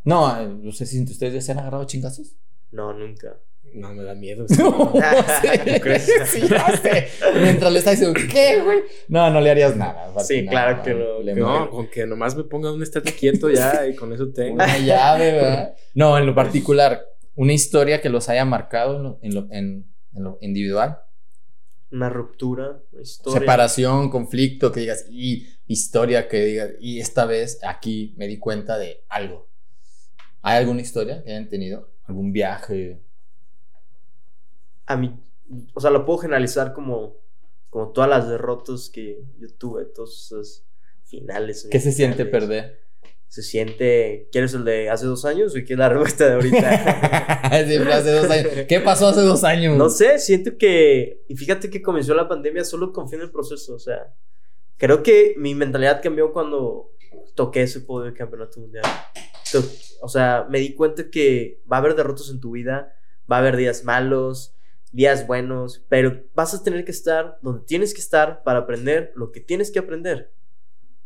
no, no sé si ustedes ya se han agarrado chingazos. No, nunca. No, me da miedo. No, sí, ya sé. Mientras le está diciendo, ¿qué, güey? No, no le harías nada. Sí, claro que no. no, con que nomás me ponga un estate quieto ya y con eso tengo. Una llave, ¿verdad? No, en lo particular, una historia que los haya marcado en lo, en lo, individual. Una ruptura, una historia. Separación, conflicto, que digas, y historia que digas, y esta vez aquí me di cuenta de algo. ¿Hay alguna historia que hayan tenido? ¿Algún viaje? A mí, o sea, lo puedo generalizar como, como todas las derrotas que yo tuve, todos esos finales. ¿Qué se siente perder? Se siente, ¿quieres el de hace dos años o quieres la respuesta de ahorita? hace dos años. ¿Qué pasó hace dos años? No sé, siento que, y fíjate que comenzó la pandemia, solo confío en el proceso, o sea, creo que mi mentalidad cambió cuando toqué ese podio de campeonato mundial. O sea, me di cuenta que va a haber derrotas en tu vida, va a haber días malos, días buenos, pero vas a tener que estar donde tienes que estar para aprender lo que tienes que aprender.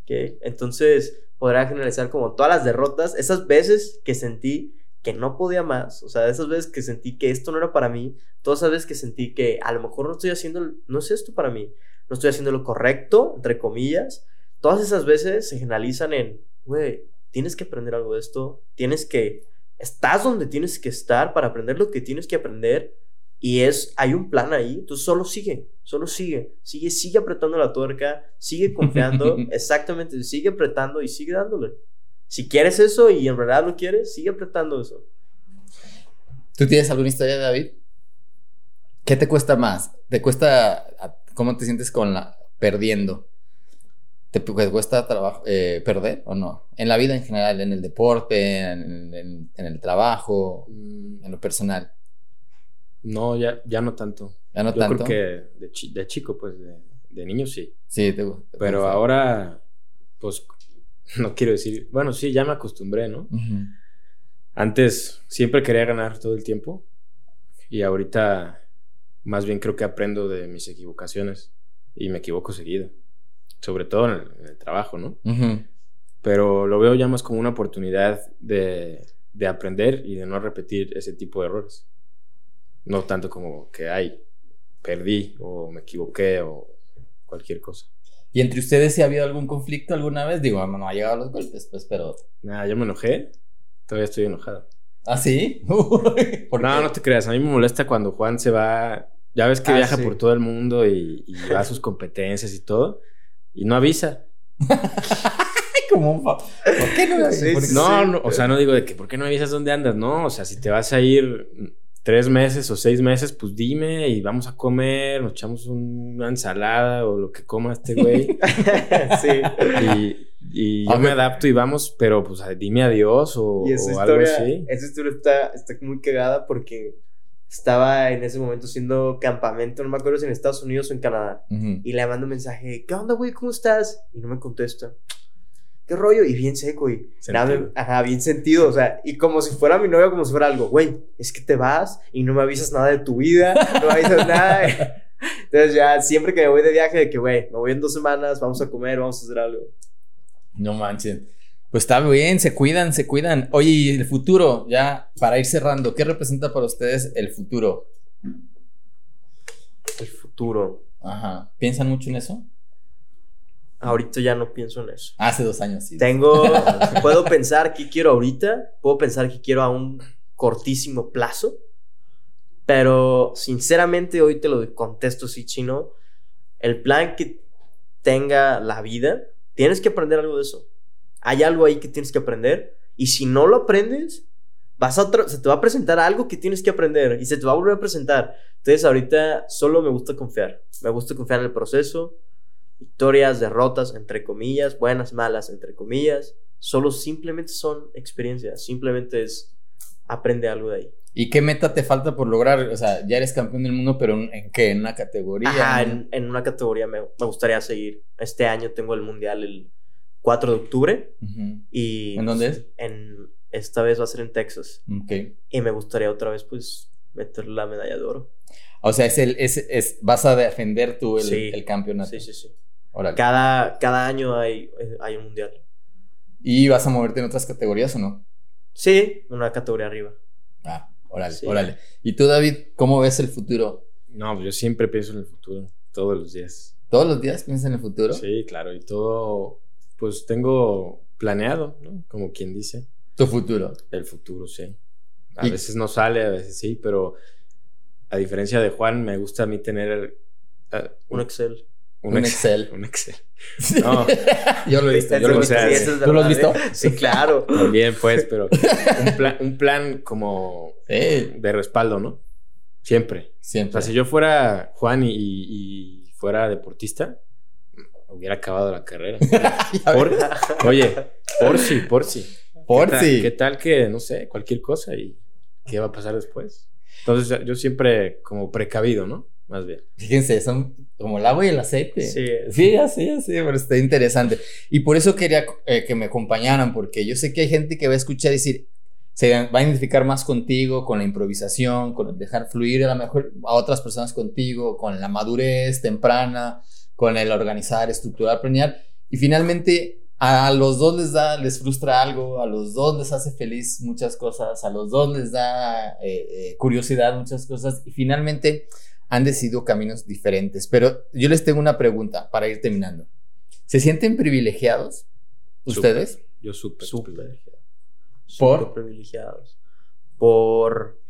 ¿Okay? Entonces, podrá generalizar como todas las derrotas, esas veces que sentí que no podía más, o sea, esas veces que sentí que esto no era para mí, todas esas veces que sentí que a lo mejor no estoy haciendo, no es esto para mí, no estoy haciendo lo correcto, entre comillas, todas esas veces se generalizan en, güey, tienes que aprender algo de esto, tienes que, estás donde tienes que estar para aprender lo que tienes que aprender y es, hay un plan ahí, entonces solo sigue, solo sigue, sigue, sigue apretando la tuerca, sigue confiando, exactamente, sigue apretando y sigue dándole. Si quieres eso y en verdad lo quieres, sigue apretando eso. ¿Tú tienes alguna historia, David? ¿Qué te cuesta más? ¿Te cuesta, cómo te sientes con la, perdiendo? ¿Te cuesta trabajo, eh, perder o no? En la vida en general, en el deporte, en, en el trabajo, mm. en lo personal. No, ya, ya no tanto. Ya no tanto. Creo que de, de chico, pues, de, de, niño sí. Sí, te, Pero ahora, pues, no quiero decir. Bueno, sí, ya me acostumbré, ¿no? Antes siempre quería ganar todo el tiempo. Y ahorita, más bien creo que aprendo de mis equivocaciones. Y me equivoco seguido. Sobre todo en el, trabajo, ¿no? Pero lo veo ya más como una oportunidad de, de aprender y de no repetir ese tipo de errores. No tanto como que, ay, perdí o me equivoqué o cualquier cosa. ¿Y entre ustedes si ha habido algún conflicto alguna vez? Digo, no ha llegado a los golpes, pues, pero... Nada, yo me enojé. Todavía estoy enojado. ¿Ah, sí? no, no te creas. A mí me molesta cuando Juan se va... Ya ves que ah, viaja por todo el mundo y, va a sus competencias y todo. Y no avisa. Como un ¿Por qué no avisas? no, no, o sea, no digo de que ¿por qué no avisas dónde andas? No, o sea, si te vas a ir tres meses o seis meses, pues dime y vamos a comer, nos echamos una ensalada o lo que coma este güey. sí. Y, yo me adapto y vamos, pero pues dime adiós o, algo así. Esa historia está, está muy cagada porque estaba en ese momento haciendo campamento, no me acuerdo si en Estados Unidos o en Canadá. Y le mando un mensaje, ¿qué onda, güey? ¿Cómo estás? Y no me contesta. ¿Qué rollo? Y bien seco, y nada, ajá, bien sentido, o sea, y como si fuera mi novia, como si fuera algo, güey, es que te vas y no me avisas nada de tu vida, no me avisas nada. Entonces ya siempre que me voy de viaje, de que, güey, me voy en dos semanas, vamos a comer, vamos a hacer algo. No manches. Pues está bien, se cuidan, se cuidan. Oye, y el futuro, ya para ir cerrando, ¿qué representa para ustedes el futuro? El futuro. Ajá. ¿Piensan mucho en eso? Ahorita ya no pienso en eso. Hace dos años, sí. Tengo, puedo pensar qué quiero ahorita, puedo pensar qué quiero a un cortísimo plazo, pero sinceramente hoy te lo contesto así, chino. El plan que tenga la vida, tienes que aprender algo de eso. Hay algo ahí que tienes que aprender y si no lo aprendes, vas a se te va a presentar algo que tienes que aprender y se te va a volver a presentar. Entonces ahorita solo me gusta confiar. Me gusta confiar en el proceso victorias, derrotas, entre comillas, buenas, malas, entre comillas, solo simplemente son experiencias, simplemente es aprende algo de ahí. ¿Y qué meta te falta por lograr? O sea, ya eres campeón del mundo, pero ¿en qué? ¿En una categoría? Ah, en, una categoría me, me, gustaría seguir. Este año tengo el mundial el 4 de octubre. y, ¿En dónde es? En, esta vez va a ser en Texas. Ok. Y me gustaría otra vez, pues, meter la medalla de oro. O sea, es el, es, es, vas a defender tú el, el campeonato. Sí, sí, sí. Cada, cada año hay, hay un mundial. ¿Y vas a moverte en otras categorías o no? Sí, una categoría arriba. Ah, órale, órale. ¿Y tú, David, cómo ves el futuro? No, pues yo siempre pienso en el futuro, todos los días. ¿Todos los días piensas en el futuro? Sí, claro, y todo, pues tengo planeado, ¿no? Como quien dice. ¿Tu futuro? El futuro, sí. A veces no sale, a veces sí, pero a diferencia de Juan, me gusta a mí tener... Uh, un Excel. Un, Excel. Un Excel. No, yo lo he visto. Yo lo ¿Tú lo has visto? Sí, claro. También, pues, pero un plan, un plan como de respaldo, ¿no? Siempre. Siempre. O sea, si yo fuera Juan y, fuera deportista, hubiera acabado la carrera. oye, por si, por si. Por si. ¿Qué tal que, no sé, cualquier cosa y qué va a pasar después? Entonces, yo siempre como precavido, ¿no? Más bien. Fíjense, son como el agua y el aceite. Sí, sí, así, así, pero está interesante. Y por eso quería eh, que me acompañaran, porque yo sé que hay gente que va a escuchar y decir, se va a identificar más contigo, con la improvisación, con dejar fluir a lo mejor a otras personas contigo, con la madurez temprana, con el organizar, estructurar, planear. Y finalmente a los dos les da, les frustra algo, a los dos les hace feliz muchas cosas, a los dos les da eh, eh, curiosidad muchas cosas. Y finalmente han decidido caminos diferentes. Pero yo les tengo una pregunta para ir terminando. ¿Se sienten privilegiados ustedes? Yo súper privilegiado. ¿Por? privilegiados. Por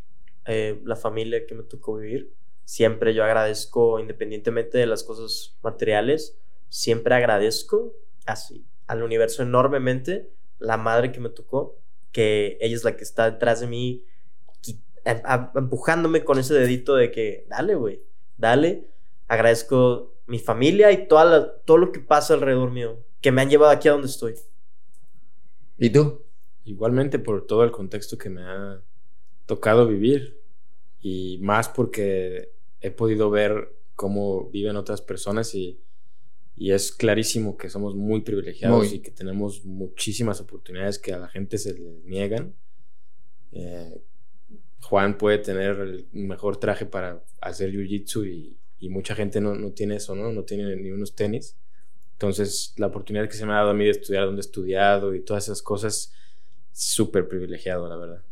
eh, la familia que me tocó vivir. Siempre yo agradezco, independientemente de las cosas materiales, siempre agradezco así al universo enormemente la madre que me tocó, que ella es la que está detrás de mí Em, empujándome con ese dedito de que, dale, güey, dale. Agradezco mi familia y toda todo lo que pasa alrededor mío, que me han llevado aquí a donde estoy. ¿Y tú? Igualmente por todo el contexto que me ha tocado vivir y más porque he podido ver cómo viven otras personas y, y es clarísimo que somos muy privilegiados y que tenemos muchísimas oportunidades que a la gente se le niegan. Eh, Juan puede tener el mejor traje para hacer jiu-jitsu y, mucha gente no, no, tiene eso, ¿no? No tiene ni unos tenis. Entonces, la oportunidad que se me ha dado a mí de estudiar donde he estudiado y todas esas cosas, súper privilegiado, la verdad.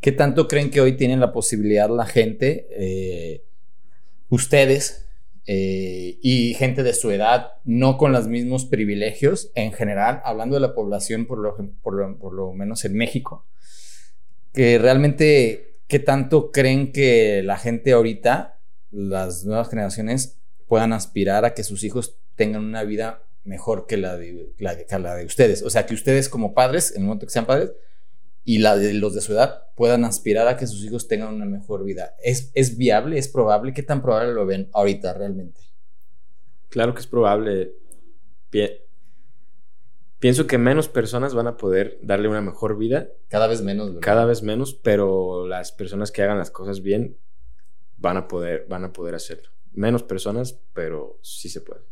¿Qué tanto creen que hoy tienen la posibilidad la gente, eh, ustedes eh, y gente de su edad, no con los mismos privilegios en general, hablando de la población por lo, por por lo menos en México, que realmente ¿Qué tanto creen que la gente ahorita, las nuevas generaciones, puedan aspirar a que sus hijos tengan una vida mejor que la de, ustedes? O sea, que ustedes como padres, en el momento que sean padres, y la de los de su edad puedan aspirar a que sus hijos tengan una mejor vida. ¿Es, es viable? ¿Es probable? ¿Qué tan probable lo ven ahorita realmente? Claro que es probable. Pienso que menos personas van a poder darle una mejor vida. Cada vez menos. Cada vez menos, pero las personas que hagan las cosas bien van a poder, van a poder hacerlo. Menos personas, pero sí se puede.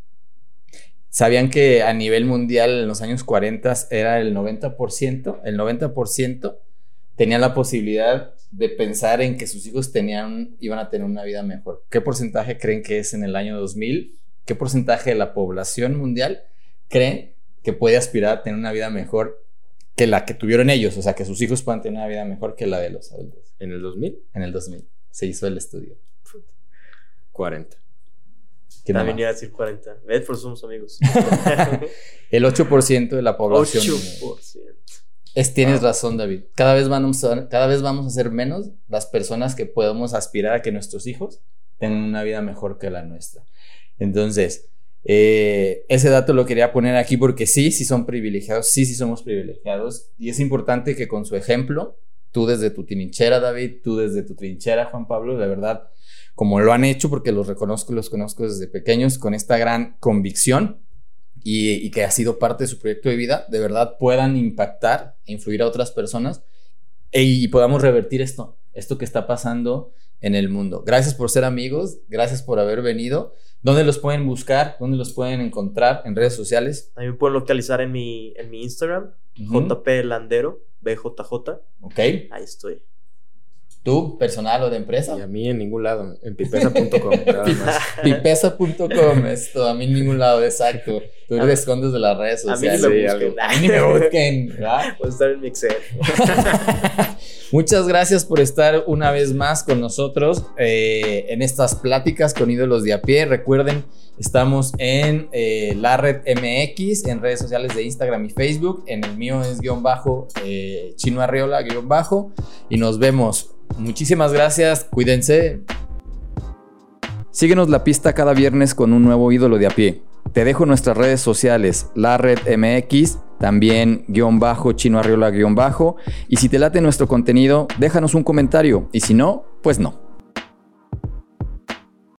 ¿Sabían que a nivel mundial en los años 40 era el 90%? El 90% tenía la posibilidad de pensar en que sus hijos tenían, iban a tener una vida mejor. ¿Qué porcentaje creen que es en el año 2000? ¿Qué porcentaje de la población mundial creen que puede aspirar a tener una vida mejor que la que tuvieron ellos, o sea, que sus hijos puedan tener una vida mejor que la de los adultos. ¿En el 2000? En el 2000. Se hizo el estudio. 40. También iba a decir 40. ¿Ves? Por somos amigos. el 8% de la población. 8%. Es, tienes razón, David. Cada vez, vamos a, cada vez vamos a ser menos las personas que podemos aspirar a que nuestros hijos tengan una vida mejor que la nuestra. Entonces, eh, ese dato lo quería poner aquí porque sí, sí son privilegiados, sí, sí somos privilegiados. Y es importante que con su ejemplo, tú desde tu trinchera, David, tú desde tu trinchera, Juan Pablo, de verdad, como lo han hecho, porque los reconozco y los conozco desde pequeños, con esta gran convicción y, que ha sido parte de su proyecto de vida, de verdad puedan impactar e influir a otras personas e, y podamos revertir esto, esto que está pasando en el mundo. Gracias por ser amigos, gracias por haber venido. ¿Dónde los pueden buscar? ¿Dónde los pueden encontrar en redes sociales? A mí me pueden localizar en mi, en mi Instagram, JP Landero, BJJ. Ok. Ahí estoy. ¿Tú, personal o de empresa? Y a mí en ningún lado, en pipesa.com. pipesa.com, esto, a mí en ningún lado, exacto. Tú te escondes de las redes sociales. A mí ni me busquen. A mí ni me busquen. Voy a estar en mi Excel. Muchas gracias por estar una vez más con nosotros eh, en estas pláticas con ídolos de a pie. Recuerden, estamos en eh, la red MX, en redes sociales de Instagram y Facebook. En el mío es guion bajo, eh, chino arriola guion bajo. Y nos vemos. Muchísimas gracias, cuídense. Síguenos la pista cada viernes con un nuevo ídolo de a pie. Te dejo nuestras redes sociales, la red MX, también guion bajo, chino arriola guion bajo. Y si te late nuestro contenido, déjanos un comentario. Y si no, pues no.